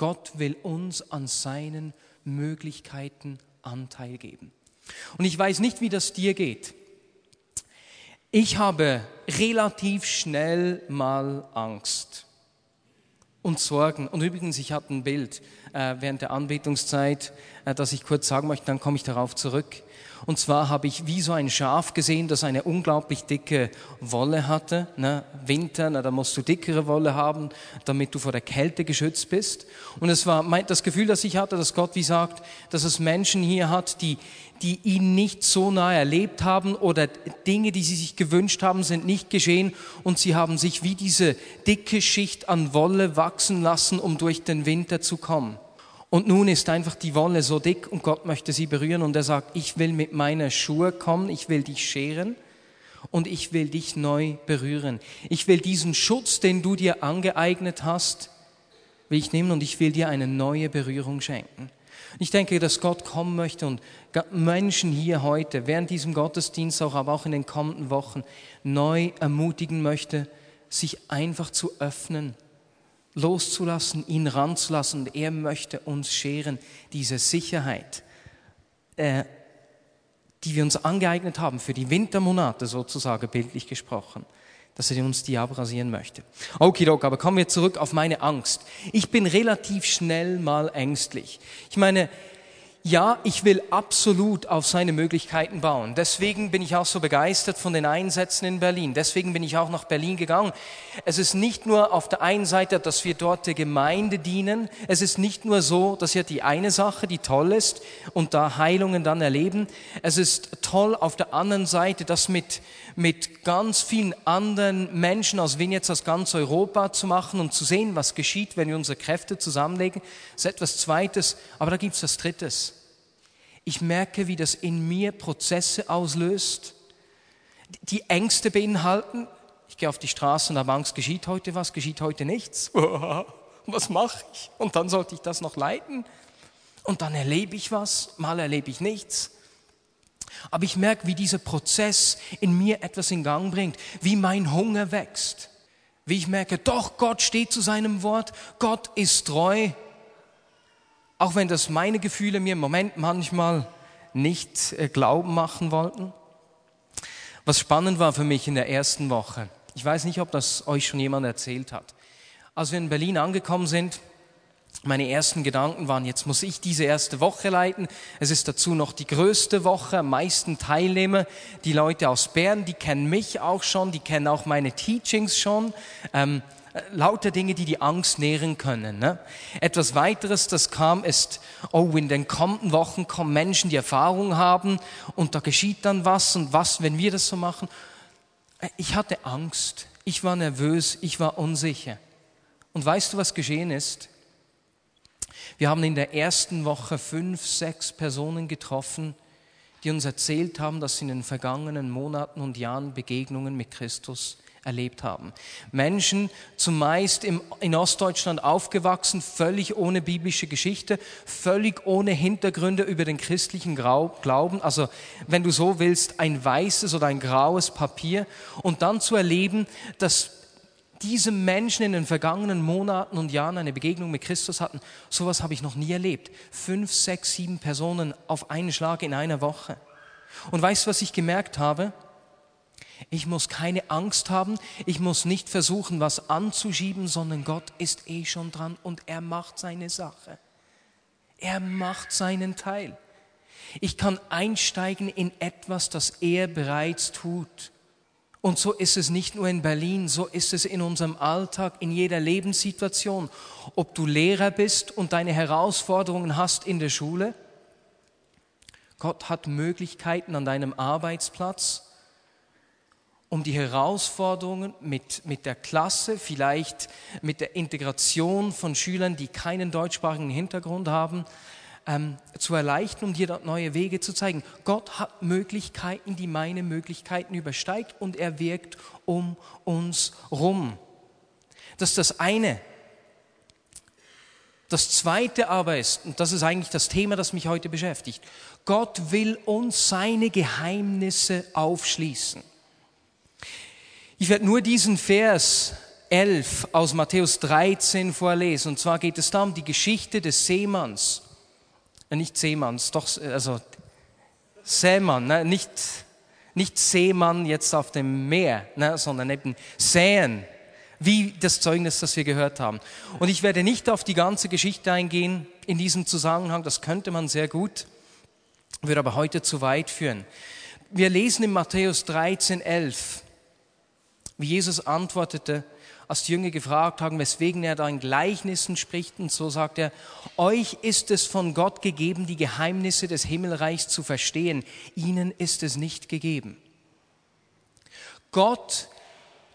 Gott will uns an seinen Möglichkeiten Anteil geben. Und ich weiß nicht, wie das dir geht. Ich habe relativ schnell mal Angst und Sorgen. Und übrigens, ich hatte ein Bild äh, während der Anbetungszeit, äh, das ich kurz sagen möchte, dann komme ich darauf zurück. Und zwar habe ich wie so ein Schaf gesehen, das eine unglaublich dicke Wolle hatte. Ne? Winter, na, da musst du dickere Wolle haben, damit du vor der Kälte geschützt bist. Und es war mein, das Gefühl, das ich hatte, dass Gott wie sagt, dass es Menschen hier hat, die, die ihn nicht so nahe erlebt haben oder Dinge, die sie sich gewünscht haben, sind nicht geschehen und sie haben sich wie diese dicke Schicht an Wolle wachsen lassen, um durch den Winter zu kommen. Und nun ist einfach die Wolle so dick und Gott möchte sie berühren und er sagt, ich will mit meiner Schuhe kommen, ich will dich scheren und ich will dich neu berühren. Ich will diesen Schutz, den du dir angeeignet hast, will ich nehmen und ich will dir eine neue Berührung schenken. Ich denke, dass Gott kommen möchte und Menschen hier heute, während diesem Gottesdienst auch, aber auch in den kommenden Wochen, neu ermutigen möchte, sich einfach zu öffnen loszulassen, ihn ranzulassen. Und er möchte uns scheren, diese Sicherheit, äh, die wir uns angeeignet haben für die Wintermonate sozusagen, bildlich gesprochen, dass er uns die abrasieren möchte. Okay, aber kommen wir zurück auf meine Angst. Ich bin relativ schnell mal ängstlich. Ich meine, ja, ich will absolut auf seine Möglichkeiten bauen. Deswegen bin ich auch so begeistert von den Einsätzen in Berlin. Deswegen bin ich auch nach Berlin gegangen. Es ist nicht nur auf der einen Seite, dass wir dort der Gemeinde dienen. Es ist nicht nur so, dass ja die eine Sache, die toll ist und da Heilungen dann erleben. Es ist toll auf der anderen Seite, das mit, mit ganz vielen anderen Menschen aus jetzt aus ganz Europa zu machen und zu sehen, was geschieht, wenn wir unsere Kräfte zusammenlegen. Das ist etwas Zweites. Aber da gibt es das Drittes. Ich merke, wie das in mir Prozesse auslöst, die Ängste beinhalten. Ich gehe auf die Straße und habe Angst, geschieht heute was, geschieht heute nichts. Was mache ich? Und dann sollte ich das noch leiten. Und dann erlebe ich was, mal erlebe ich nichts. Aber ich merke, wie dieser Prozess in mir etwas in Gang bringt, wie mein Hunger wächst, wie ich merke, doch, Gott steht zu seinem Wort, Gott ist treu auch wenn das meine Gefühle mir im Moment manchmal nicht äh, glauben machen wollten. Was spannend war für mich in der ersten Woche, ich weiß nicht, ob das euch schon jemand erzählt hat. Als wir in Berlin angekommen sind, meine ersten Gedanken waren, jetzt muss ich diese erste Woche leiten. Es ist dazu noch die größte Woche, am meisten Teilnehmer. Die Leute aus Bern, die kennen mich auch schon, die kennen auch meine Teachings schon. Ähm, lauter Dinge, die die Angst nähren können. Ne? Etwas weiteres, das kam, ist, oh, in den kommenden Wochen kommen Menschen, die Erfahrung haben und da geschieht dann was und was, wenn wir das so machen. Ich hatte Angst, ich war nervös, ich war unsicher. Und weißt du, was geschehen ist? Wir haben in der ersten Woche fünf, sechs Personen getroffen, die uns erzählt haben, dass sie in den vergangenen Monaten und Jahren Begegnungen mit Christus erlebt haben. Menschen, zumeist im, in Ostdeutschland aufgewachsen, völlig ohne biblische Geschichte, völlig ohne Hintergründe über den christlichen Glauben, also wenn du so willst, ein weißes oder ein graues Papier und dann zu erleben, dass diese Menschen in den vergangenen Monaten und Jahren eine Begegnung mit Christus hatten, sowas habe ich noch nie erlebt. Fünf, sechs, sieben Personen auf einen Schlag in einer Woche. Und weißt du, was ich gemerkt habe? Ich muss keine Angst haben. Ich muss nicht versuchen, was anzuschieben, sondern Gott ist eh schon dran und er macht seine Sache. Er macht seinen Teil. Ich kann einsteigen in etwas, das er bereits tut. Und so ist es nicht nur in Berlin, so ist es in unserem Alltag, in jeder Lebenssituation. Ob du Lehrer bist und deine Herausforderungen hast in der Schule, Gott hat Möglichkeiten an deinem Arbeitsplatz, um die Herausforderungen mit, mit der Klasse, vielleicht mit der Integration von Schülern, die keinen deutschsprachigen Hintergrund haben, ähm, zu erleichtern und um dir neue Wege zu zeigen. Gott hat Möglichkeiten, die meine Möglichkeiten übersteigt und er wirkt um uns rum. Das ist das eine. Das zweite aber ist, und das ist eigentlich das Thema, das mich heute beschäftigt, Gott will uns seine Geheimnisse aufschließen. Ich werde nur diesen Vers 11 aus Matthäus 13 vorlesen. Und zwar geht es da um die Geschichte des Seemanns. Äh, nicht Seemanns, doch, also Seemann, ne? nicht, nicht Seemann jetzt auf dem Meer, ne? sondern eben Säen, wie das Zeugnis, das wir gehört haben. Und ich werde nicht auf die ganze Geschichte eingehen in diesem Zusammenhang, das könnte man sehr gut, würde aber heute zu weit führen. Wir lesen in Matthäus 13, 11, wie Jesus antwortete, als die Jünger gefragt haben, weswegen er da in Gleichnissen spricht. Und so sagt er, euch ist es von Gott gegeben, die Geheimnisse des Himmelreichs zu verstehen. Ihnen ist es nicht gegeben. Gott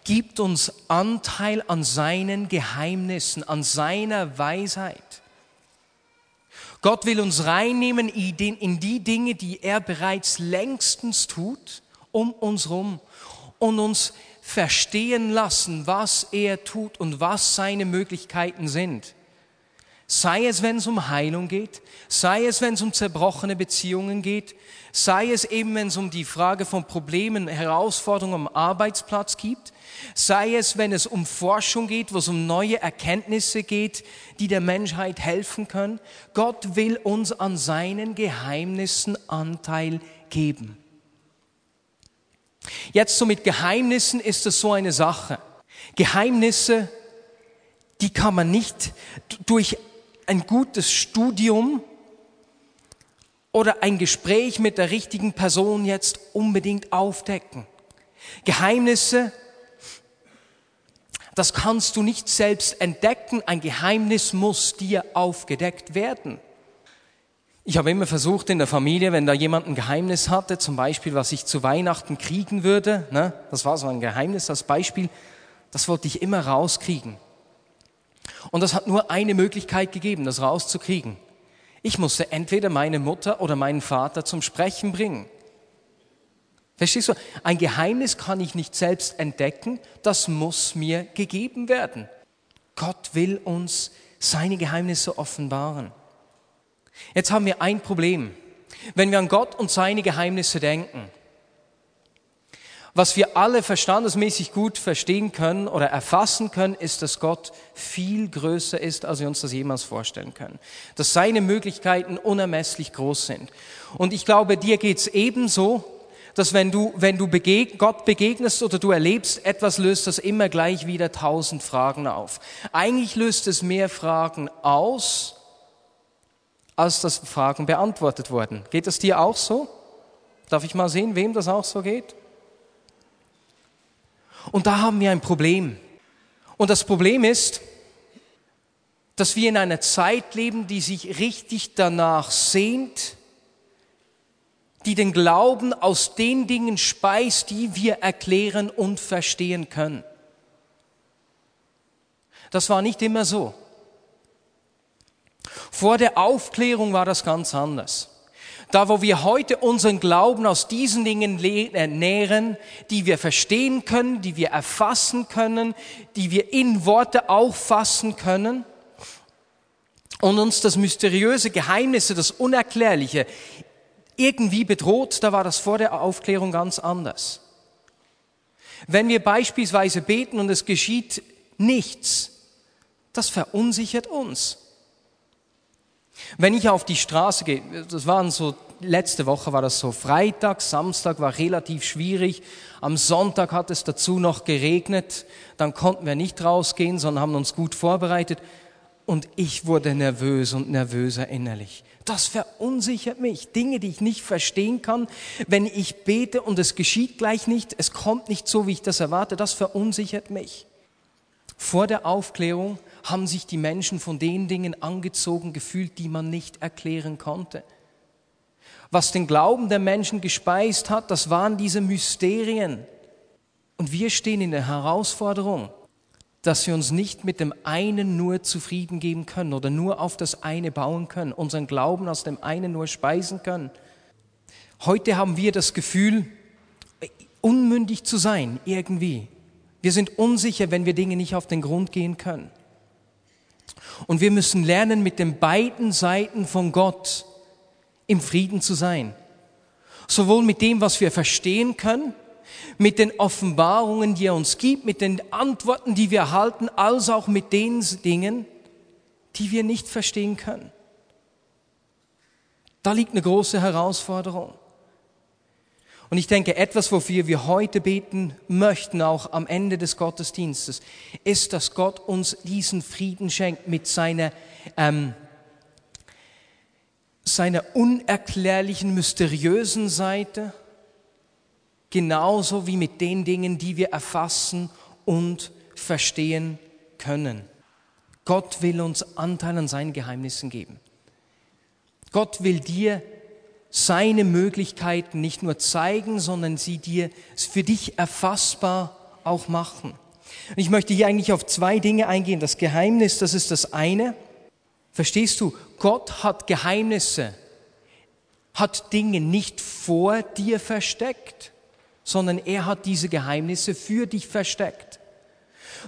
gibt uns Anteil an seinen Geheimnissen, an seiner Weisheit. Gott will uns reinnehmen in die Dinge, die er bereits längstens tut, um uns rum und uns verstehen lassen, was er tut und was seine Möglichkeiten sind. Sei es, wenn es um Heilung geht, sei es, wenn es um zerbrochene Beziehungen geht, sei es eben, wenn es um die Frage von Problemen, Herausforderungen am Arbeitsplatz gibt, sei es, wenn es um Forschung geht, wo es um neue Erkenntnisse geht, die der Menschheit helfen können. Gott will uns an seinen Geheimnissen Anteil geben. Jetzt so mit Geheimnissen ist es so eine Sache. Geheimnisse, die kann man nicht durch ein gutes Studium oder ein Gespräch mit der richtigen Person jetzt unbedingt aufdecken. Geheimnisse, das kannst du nicht selbst entdecken. Ein Geheimnis muss dir aufgedeckt werden. Ich habe immer versucht in der Familie, wenn da jemand ein Geheimnis hatte, zum Beispiel, was ich zu Weihnachten kriegen würde, ne, das war so ein Geheimnis als Beispiel, das wollte ich immer rauskriegen. Und das hat nur eine Möglichkeit gegeben, das rauszukriegen. Ich musste entweder meine Mutter oder meinen Vater zum Sprechen bringen. Verstehst du? Ein Geheimnis kann ich nicht selbst entdecken, das muss mir gegeben werden. Gott will uns seine Geheimnisse offenbaren. Jetzt haben wir ein Problem. Wenn wir an Gott und seine Geheimnisse denken, was wir alle verstandesmäßig gut verstehen können oder erfassen können, ist, dass Gott viel größer ist, als wir uns das jemals vorstellen können. Dass seine Möglichkeiten unermesslich groß sind. Und ich glaube, dir geht's ebenso, dass wenn du, wenn du begeg Gott begegnest oder du erlebst etwas, löst das immer gleich wieder tausend Fragen auf. Eigentlich löst es mehr Fragen aus, als das Fragen beantwortet wurden. Geht es dir auch so? Darf ich mal sehen, wem das auch so geht? Und da haben wir ein Problem. Und das Problem ist, dass wir in einer Zeit leben, die sich richtig danach sehnt, die den Glauben aus den Dingen speist, die wir erklären und verstehen können. Das war nicht immer so. Vor der Aufklärung war das ganz anders. Da, wo wir heute unseren Glauben aus diesen Dingen ernähren, die wir verstehen können, die wir erfassen können, die wir in Worte auffassen können und uns das mysteriöse Geheimnisse, das Unerklärliche irgendwie bedroht, da war das vor der Aufklärung ganz anders. Wenn wir beispielsweise beten und es geschieht nichts, das verunsichert uns. Wenn ich auf die Straße gehe, das waren so, letzte Woche war das so, Freitag, Samstag war relativ schwierig, am Sonntag hat es dazu noch geregnet, dann konnten wir nicht rausgehen, sondern haben uns gut vorbereitet und ich wurde nervös und nervöser innerlich. Das verunsichert mich. Dinge, die ich nicht verstehen kann, wenn ich bete und es geschieht gleich nicht, es kommt nicht so, wie ich das erwarte, das verunsichert mich. Vor der Aufklärung haben sich die Menschen von den Dingen angezogen gefühlt, die man nicht erklären konnte. Was den Glauben der Menschen gespeist hat, das waren diese Mysterien. Und wir stehen in der Herausforderung, dass wir uns nicht mit dem einen nur zufrieden geben können oder nur auf das eine bauen können, unseren Glauben aus dem einen nur speisen können. Heute haben wir das Gefühl, unmündig zu sein, irgendwie. Wir sind unsicher, wenn wir Dinge nicht auf den Grund gehen können. Und wir müssen lernen, mit den beiden Seiten von Gott im Frieden zu sein. Sowohl mit dem, was wir verstehen können, mit den Offenbarungen, die er uns gibt, mit den Antworten, die wir erhalten, als auch mit den Dingen, die wir nicht verstehen können. Da liegt eine große Herausforderung. Und ich denke, etwas, wofür wir heute beten möchten, auch am Ende des Gottesdienstes, ist, dass Gott uns diesen Frieden schenkt mit seiner, ähm, seiner unerklärlichen, mysteriösen Seite, genauso wie mit den Dingen, die wir erfassen und verstehen können. Gott will uns Anteil an seinen Geheimnissen geben. Gott will dir seine Möglichkeiten nicht nur zeigen, sondern sie dir für dich erfassbar auch machen. Und ich möchte hier eigentlich auf zwei Dinge eingehen. Das Geheimnis, das ist das eine. Verstehst du? Gott hat Geheimnisse, hat Dinge nicht vor dir versteckt, sondern er hat diese Geheimnisse für dich versteckt.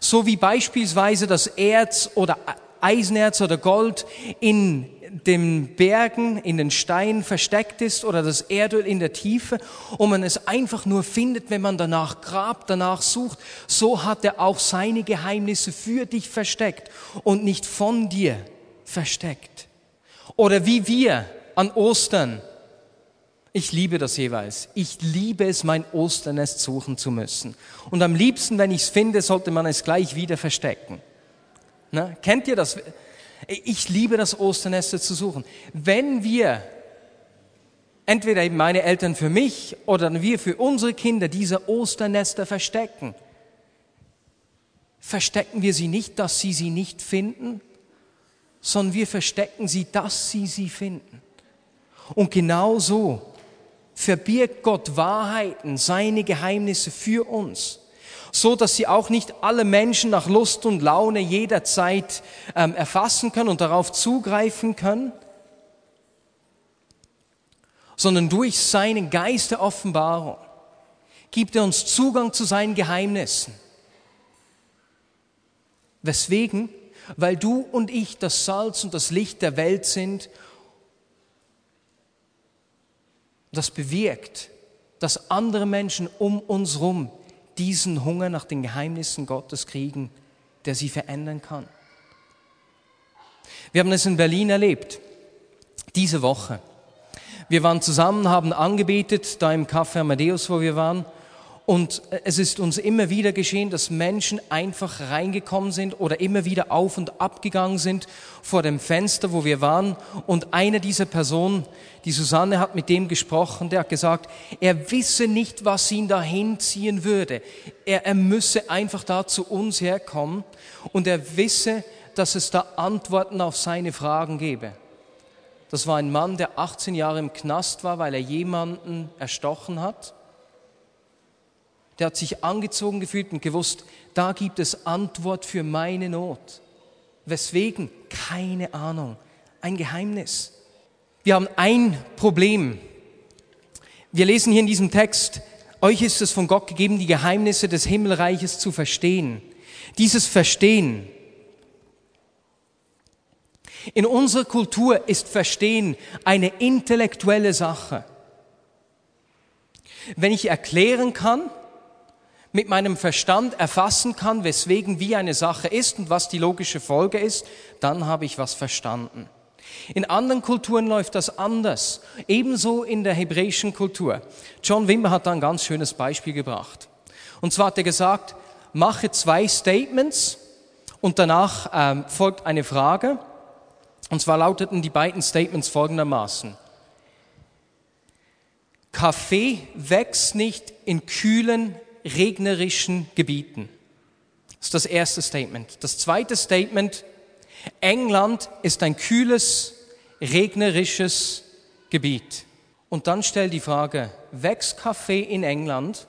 So wie beispielsweise das Erz oder Eisenerz oder Gold in den Bergen, in den Steinen versteckt ist oder das Erdöl in der Tiefe und man es einfach nur findet, wenn man danach grabt, danach sucht, so hat er auch seine Geheimnisse für dich versteckt und nicht von dir versteckt. Oder wie wir an Ostern, ich liebe das jeweils, ich liebe es, mein Osternest suchen zu müssen. Und am liebsten, wenn ich es finde, sollte man es gleich wieder verstecken. Na, kennt ihr das? Ich liebe das Osternester zu suchen. Wenn wir, entweder eben meine Eltern für mich oder wir für unsere Kinder diese Osternester verstecken, verstecken wir sie nicht, dass sie sie nicht finden, sondern wir verstecken sie, dass sie sie finden. Und genau so verbirgt Gott Wahrheiten, seine Geheimnisse für uns so dass sie auch nicht alle Menschen nach Lust und Laune jederzeit ähm, erfassen können und darauf zugreifen können, sondern durch seinen Geist der Offenbarung gibt er uns Zugang zu seinen Geheimnissen. Weswegen? Weil du und ich das Salz und das Licht der Welt sind. Das bewirkt, dass andere Menschen um uns herum diesen Hunger nach den Geheimnissen Gottes kriegen, der sie verändern kann. Wir haben es in Berlin erlebt, diese Woche. Wir waren zusammen, haben angebetet, da im Café Amadeus, wo wir waren. Und es ist uns immer wieder geschehen, dass Menschen einfach reingekommen sind oder immer wieder auf und abgegangen sind vor dem Fenster, wo wir waren. Und eine dieser Personen, die Susanne, hat mit dem gesprochen, der hat gesagt, er wisse nicht, was ihn dahin ziehen würde. Er, er müsse einfach da zu uns herkommen und er wisse, dass es da Antworten auf seine Fragen gebe. Das war ein Mann, der 18 Jahre im Knast war, weil er jemanden erstochen hat der hat sich angezogen gefühlt und gewusst, da gibt es Antwort für meine Not. Weswegen? Keine Ahnung. Ein Geheimnis. Wir haben ein Problem. Wir lesen hier in diesem Text, euch ist es von Gott gegeben, die Geheimnisse des Himmelreiches zu verstehen. Dieses Verstehen. In unserer Kultur ist Verstehen eine intellektuelle Sache. Wenn ich erklären kann, mit meinem Verstand erfassen kann, weswegen wie eine Sache ist und was die logische Folge ist, dann habe ich was verstanden. In anderen Kulturen läuft das anders, ebenso in der hebräischen Kultur. John Wimber hat da ein ganz schönes Beispiel gebracht. Und zwar hat er gesagt, mache zwei Statements und danach ähm, folgt eine Frage. Und zwar lauteten die beiden Statements folgendermaßen. Kaffee wächst nicht in kühlen, regnerischen Gebieten. Das ist das erste Statement. Das zweite Statement, England ist ein kühles, regnerisches Gebiet. Und dann stellt die Frage, wächst Kaffee in England?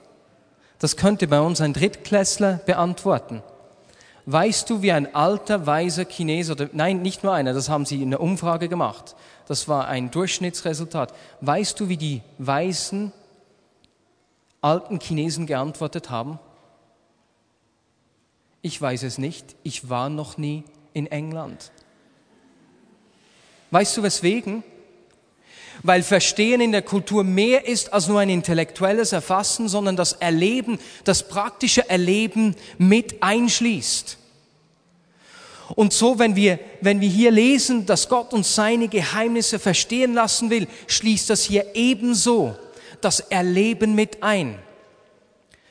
Das könnte bei uns ein Drittklässler beantworten. Weißt du, wie ein alter, weiser Chinese, oder nein, nicht nur einer, das haben sie in der Umfrage gemacht, das war ein Durchschnittsresultat. Weißt du, wie die Weißen alten Chinesen geantwortet haben? Ich weiß es nicht, ich war noch nie in England. Weißt du weswegen? weil Verstehen in der Kultur mehr ist als nur ein intellektuelles Erfassen, sondern das Erleben, das praktische Erleben mit einschließt. Und so, wenn wir, wenn wir hier lesen, dass Gott uns seine Geheimnisse verstehen lassen will, schließt das hier ebenso das Erleben mit ein.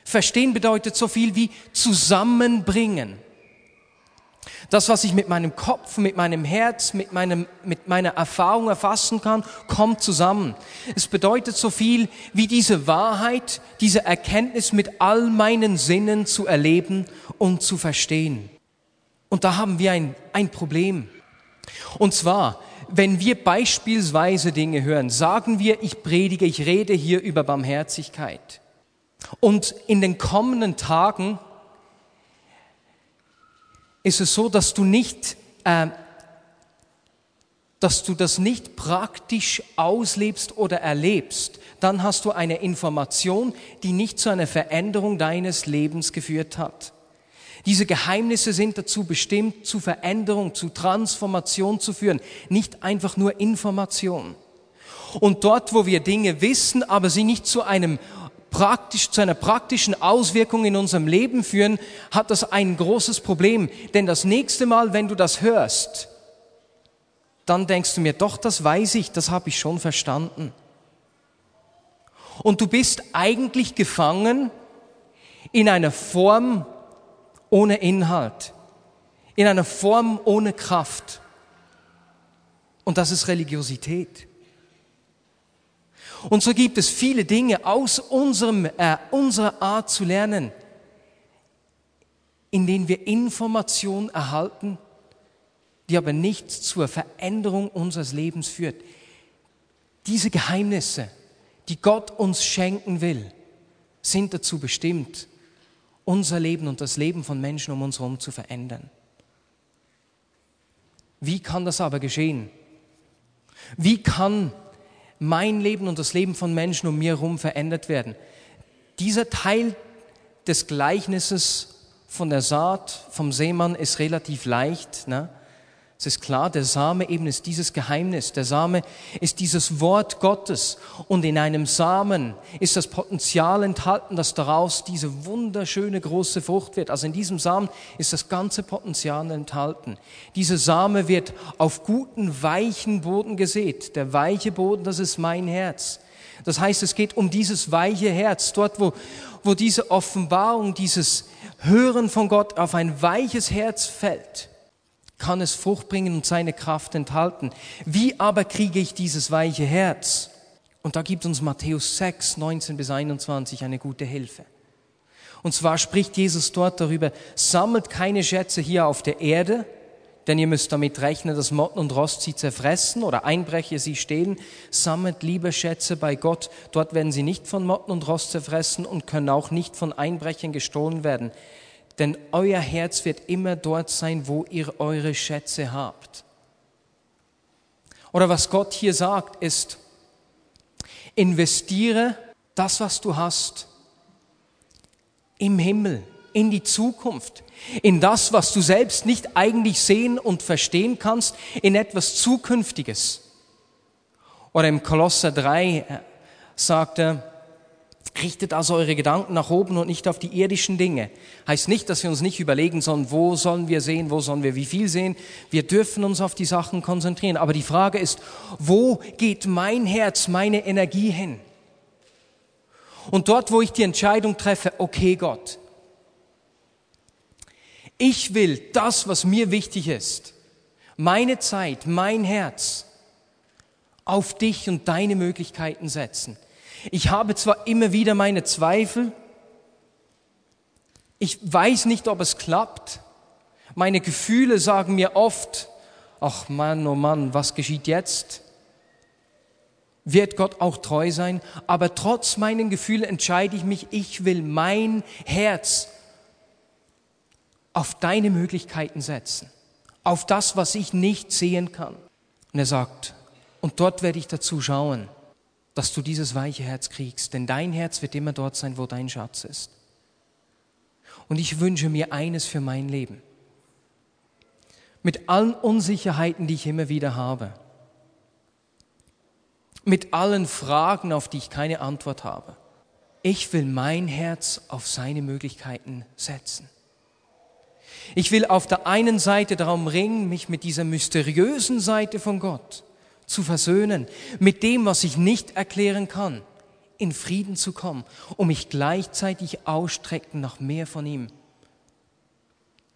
Verstehen bedeutet so viel wie zusammenbringen. Das, was ich mit meinem Kopf, mit meinem Herz, mit, meinem, mit meiner Erfahrung erfassen kann, kommt zusammen. Es bedeutet so viel wie diese Wahrheit, diese Erkenntnis mit all meinen Sinnen zu erleben und zu verstehen. Und da haben wir ein, ein Problem. Und zwar, wenn wir beispielsweise Dinge hören, sagen wir, ich predige, ich rede hier über Barmherzigkeit. Und in den kommenden Tagen ist es so, dass du nicht, äh, dass du das nicht praktisch auslebst oder erlebst, dann hast du eine Information, die nicht zu einer Veränderung deines Lebens geführt hat. Diese Geheimnisse sind dazu bestimmt, zu Veränderung, zu Transformation zu führen, nicht einfach nur Information. Und dort, wo wir Dinge wissen, aber sie nicht zu einem praktisch, zu einer praktischen Auswirkung in unserem Leben führen, hat das ein großes Problem. Denn das nächste Mal, wenn du das hörst, dann denkst du mir, doch, das weiß ich, das habe ich schon verstanden. Und du bist eigentlich gefangen in einer Form ohne Inhalt, in einer Form ohne Kraft. Und das ist Religiosität. Und so gibt es viele Dinge aus unserem, äh, unserer Art zu lernen, in denen wir Informationen erhalten, die aber nicht zur Veränderung unseres Lebens führt. Diese Geheimnisse, die Gott uns schenken will, sind dazu bestimmt, unser Leben und das Leben von Menschen um uns herum zu verändern. Wie kann das aber geschehen? Wie kann mein Leben und das Leben von Menschen um mir herum verändert werden? Dieser Teil des Gleichnisses von der Saat vom Seemann ist relativ leicht. Ne? Es ist klar, der Same eben ist dieses Geheimnis. Der Same ist dieses Wort Gottes. Und in einem Samen ist das Potenzial enthalten, dass daraus diese wunderschöne große Frucht wird. Also in diesem Samen ist das ganze Potenzial enthalten. Diese Same wird auf guten, weichen Boden gesät. Der weiche Boden, das ist mein Herz. Das heißt, es geht um dieses weiche Herz, dort, wo, wo diese Offenbarung, dieses Hören von Gott auf ein weiches Herz fällt kann es Frucht bringen und seine Kraft enthalten. Wie aber kriege ich dieses weiche Herz? Und da gibt uns Matthäus 6, 19 bis 21 eine gute Hilfe. Und zwar spricht Jesus dort darüber, sammelt keine Schätze hier auf der Erde, denn ihr müsst damit rechnen, dass Motten und Rost sie zerfressen oder Einbrecher sie stehlen. Sammelt lieber Schätze bei Gott, dort werden sie nicht von Motten und Rost zerfressen und können auch nicht von Einbrechern gestohlen werden denn euer Herz wird immer dort sein, wo ihr eure Schätze habt. Oder was Gott hier sagt, ist, investiere das, was du hast, im Himmel, in die Zukunft, in das, was du selbst nicht eigentlich sehen und verstehen kannst, in etwas Zukünftiges. Oder im Kolosser 3 sagt er, Richtet also eure Gedanken nach oben und nicht auf die irdischen Dinge. Heißt nicht, dass wir uns nicht überlegen sollen, wo sollen wir sehen, wo sollen wir wie viel sehen. Wir dürfen uns auf die Sachen konzentrieren. Aber die Frage ist, wo geht mein Herz, meine Energie hin? Und dort, wo ich die Entscheidung treffe, okay Gott, ich will das, was mir wichtig ist, meine Zeit, mein Herz, auf dich und deine Möglichkeiten setzen ich habe zwar immer wieder meine Zweifel, ich weiß nicht, ob es klappt. Meine Gefühle sagen mir oft, ach Mann, oh Mann, was geschieht jetzt? Wird Gott auch treu sein? Aber trotz meinen Gefühlen entscheide ich mich, ich will mein Herz auf deine Möglichkeiten setzen, auf das, was ich nicht sehen kann. Und er sagt, und dort werde ich dazu schauen dass du dieses weiche Herz kriegst, denn dein Herz wird immer dort sein, wo dein Schatz ist. Und ich wünsche mir eines für mein Leben. Mit allen Unsicherheiten, die ich immer wieder habe. mit allen Fragen, auf die ich keine Antwort habe. Ich will mein Herz auf seine Möglichkeiten setzen. Ich will auf der einen Seite darum ringen, mich mit dieser mysteriösen Seite von Gott zu versöhnen, mit dem, was ich nicht erklären kann, in Frieden zu kommen, um mich gleichzeitig ausstrecken nach mehr von ihm,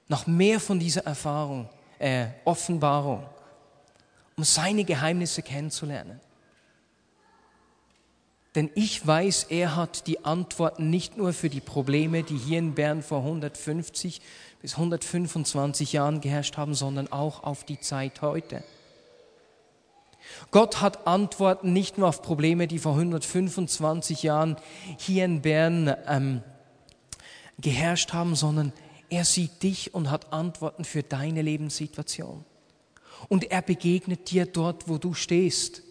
nach mehr von dieser Erfahrung, äh, Offenbarung, um seine Geheimnisse kennenzulernen. Denn ich weiß, er hat die Antworten nicht nur für die Probleme, die hier in Bern vor 150 bis 125 Jahren geherrscht haben, sondern auch auf die Zeit heute. Gott hat Antworten nicht nur auf Probleme, die vor 125 Jahren hier in Bern ähm, geherrscht haben, sondern er sieht dich und hat Antworten für deine Lebenssituation. Und er begegnet dir dort, wo du stehst.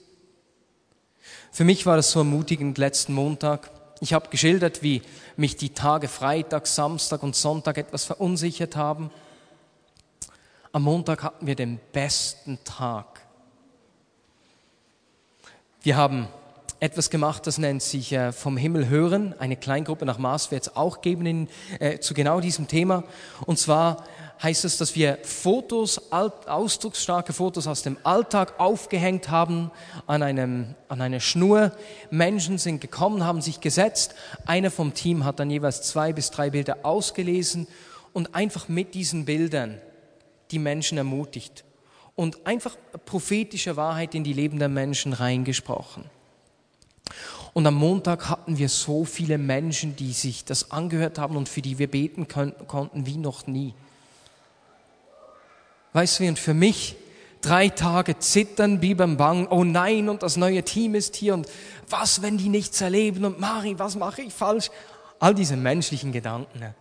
Für mich war das so ermutigend letzten Montag. Ich habe geschildert, wie mich die Tage Freitag, Samstag und Sonntag etwas verunsichert haben. Am Montag hatten wir den besten Tag. Wir haben etwas gemacht, das nennt sich äh, vom Himmel hören, eine Kleingruppe nach Maß wird es auch geben in, äh, zu genau diesem Thema. Und zwar heißt es, dass wir Fotos, ausdrucksstarke Fotos aus dem Alltag aufgehängt haben an, einem, an einer Schnur. Menschen sind gekommen, haben sich gesetzt. Einer vom Team hat dann jeweils zwei bis drei Bilder ausgelesen und einfach mit diesen Bildern die Menschen ermutigt und einfach prophetische Wahrheit in die Leben der Menschen reingesprochen. Und am Montag hatten wir so viele Menschen, die sich das angehört haben und für die wir beten konnten wie noch nie. Weißt du, und für mich drei Tage zittern beim Bang, oh nein, und das neue Team ist hier und was, wenn die nichts erleben und Mari, was mache ich falsch? All diese menschlichen Gedanken.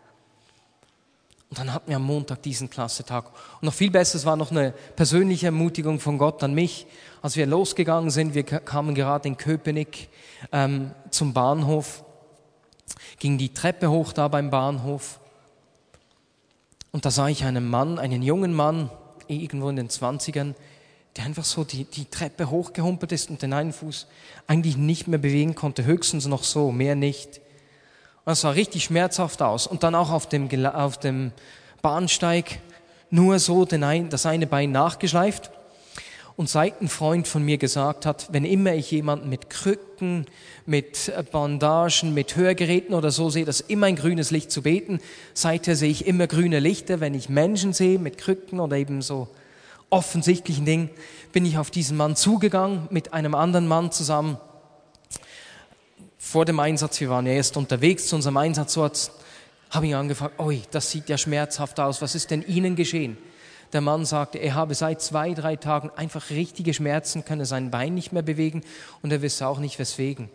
Und dann hatten wir am Montag diesen Klassetag. Und noch viel besser, es war noch eine persönliche Ermutigung von Gott an mich. Als wir losgegangen sind, wir kamen gerade in Köpenick ähm, zum Bahnhof, ging die Treppe hoch da beim Bahnhof. Und da sah ich einen Mann, einen jungen Mann, irgendwo in den Zwanzigern, der einfach so die, die Treppe hochgehumpelt ist und den einen Fuß eigentlich nicht mehr bewegen konnte, höchstens noch so, mehr nicht. Und es sah richtig schmerzhaft aus. Und dann auch auf dem, auf dem Bahnsteig nur so ein, das eine Bein nachgeschleift. Und seit ein Freund von mir gesagt hat, wenn immer ich jemanden mit Krücken, mit Bandagen, mit Hörgeräten oder so sehe, das ist immer ein grünes Licht zu beten. Seither sehe ich immer grüne Lichter, wenn ich Menschen sehe mit Krücken oder eben so offensichtlichen Dingen, bin ich auf diesen Mann zugegangen mit einem anderen Mann zusammen vor dem Einsatz, wir waren ja erst unterwegs zu unserem Einsatzort, habe ich angefragt, oi, das sieht ja schmerzhaft aus, was ist denn Ihnen geschehen? Der Mann sagte, er habe seit zwei, drei Tagen einfach richtige Schmerzen, könne sein Bein nicht mehr bewegen und er wisse auch nicht weswegen.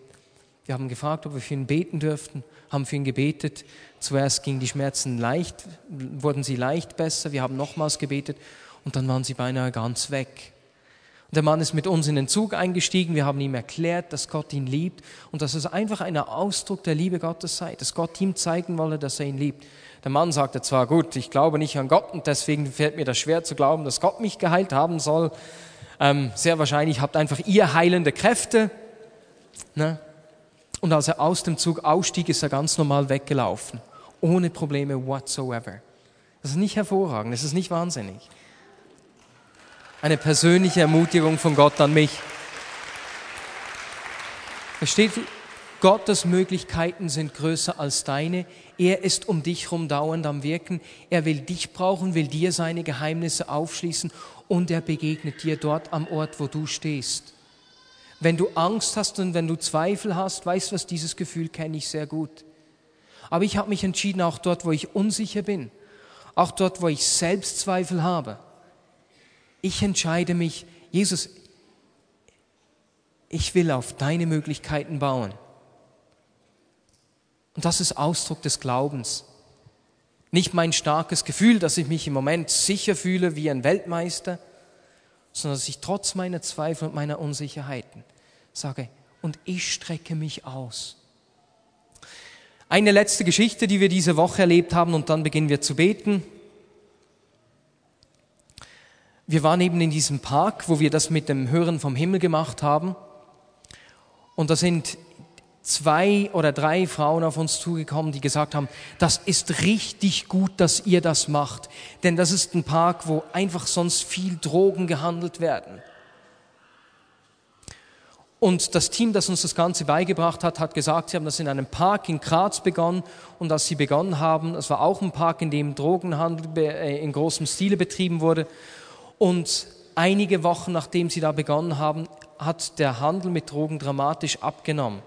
Wir haben gefragt, ob wir für ihn beten dürften, haben für ihn gebetet. Zuerst gingen die Schmerzen leicht, wurden sie leicht besser, wir haben nochmals gebetet und dann waren sie beinahe ganz weg. Der Mann ist mit uns in den Zug eingestiegen. Wir haben ihm erklärt, dass Gott ihn liebt und dass es einfach ein Ausdruck der Liebe Gottes sei, dass Gott ihm zeigen wolle, dass er ihn liebt. Der Mann sagte zwar, gut, ich glaube nicht an Gott und deswegen fällt mir das schwer zu glauben, dass Gott mich geheilt haben soll. Ähm, sehr wahrscheinlich habt einfach ihr heilende Kräfte. Ne? Und als er aus dem Zug ausstieg, ist er ganz normal weggelaufen, ohne Probleme whatsoever. Das ist nicht hervorragend, das ist nicht wahnsinnig eine persönliche Ermutigung von Gott an mich. Es steht, Gottes Möglichkeiten sind größer als deine. Er ist um dich herum dauernd am Wirken. Er will dich brauchen, will dir seine Geheimnisse aufschließen und er begegnet dir dort am Ort, wo du stehst. Wenn du Angst hast und wenn du Zweifel hast, weißt du was, dieses Gefühl kenne ich sehr gut. Aber ich habe mich entschieden, auch dort, wo ich unsicher bin, auch dort, wo ich Selbstzweifel habe, ich entscheide mich, Jesus, ich will auf deine Möglichkeiten bauen. Und das ist Ausdruck des Glaubens. Nicht mein starkes Gefühl, dass ich mich im Moment sicher fühle wie ein Weltmeister, sondern dass ich trotz meiner Zweifel und meiner Unsicherheiten sage, und ich strecke mich aus. Eine letzte Geschichte, die wir diese Woche erlebt haben, und dann beginnen wir zu beten wir waren eben in diesem Park, wo wir das mit dem Hören vom Himmel gemacht haben. Und da sind zwei oder drei Frauen auf uns zugekommen, die gesagt haben, das ist richtig gut, dass ihr das macht. Denn das ist ein Park, wo einfach sonst viel Drogen gehandelt werden. Und das Team, das uns das Ganze beigebracht hat, hat gesagt, sie haben das in einem Park in Graz begonnen. Und als sie begonnen haben, es war auch ein Park, in dem Drogenhandel äh, in großem Stile betrieben wurde. Und einige Wochen nachdem sie da begonnen haben, hat der Handel mit Drogen dramatisch abgenommen.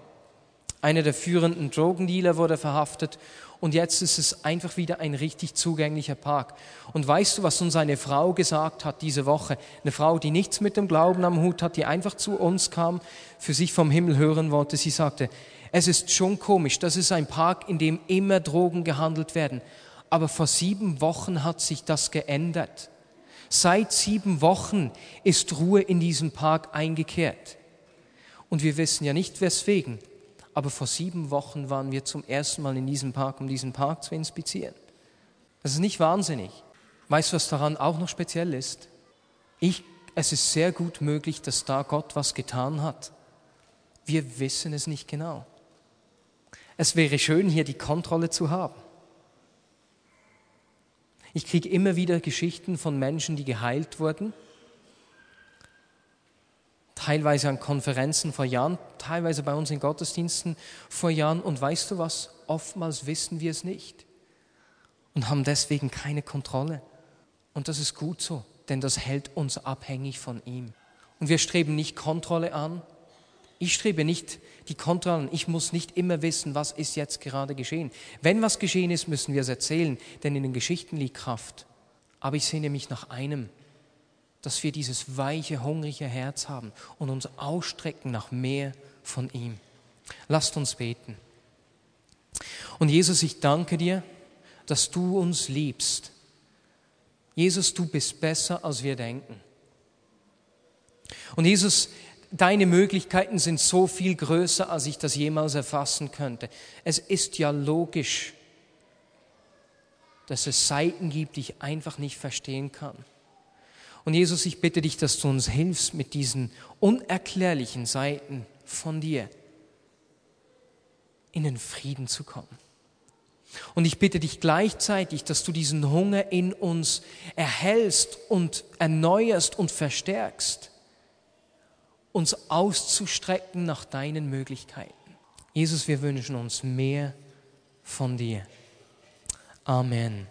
Einer der führenden Drogendealer wurde verhaftet und jetzt ist es einfach wieder ein richtig zugänglicher Park. Und weißt du, was uns eine Frau gesagt hat diese Woche? Eine Frau, die nichts mit dem Glauben am Hut hat, die einfach zu uns kam, für sich vom Himmel hören wollte. Sie sagte, es ist schon komisch, das ist ein Park, in dem immer Drogen gehandelt werden. Aber vor sieben Wochen hat sich das geändert. Seit sieben Wochen ist Ruhe in diesem Park eingekehrt. Und wir wissen ja nicht weswegen aber vor sieben Wochen waren wir zum ersten Mal in diesem Park, um diesen Park zu inspizieren. Das ist nicht wahnsinnig. Weißt du, was daran auch noch speziell ist? Ich, es ist sehr gut möglich, dass da Gott was getan hat. Wir wissen es nicht genau. Es wäre schön, hier die Kontrolle zu haben. Ich kriege immer wieder Geschichten von Menschen, die geheilt wurden teilweise an Konferenzen vor Jahren, teilweise bei uns in Gottesdiensten vor Jahren. Und weißt du was? Oftmals wissen wir es nicht und haben deswegen keine Kontrolle. Und das ist gut so, denn das hält uns abhängig von ihm. Und wir streben nicht Kontrolle an. Ich strebe nicht die Kontrolle an. Ich muss nicht immer wissen, was ist jetzt gerade geschehen. Wenn was geschehen ist, müssen wir es erzählen, denn in den Geschichten liegt Kraft. Aber ich sehne mich nach einem, dass wir dieses weiche, hungrige Herz haben und uns ausstrecken nach mehr von ihm. Lasst uns beten. Und Jesus, ich danke dir, dass du uns liebst. Jesus, du bist besser, als wir denken. Und Jesus, deine Möglichkeiten sind so viel größer, als ich das jemals erfassen könnte. Es ist ja logisch, dass es Seiten gibt, die ich einfach nicht verstehen kann. Und Jesus, ich bitte dich, dass du uns hilfst mit diesen unerklärlichen Seiten von dir in den Frieden zu kommen. Und ich bitte dich gleichzeitig, dass du diesen Hunger in uns erhältst und erneuerst und verstärkst, uns auszustrecken nach deinen Möglichkeiten. Jesus, wir wünschen uns mehr von dir. Amen.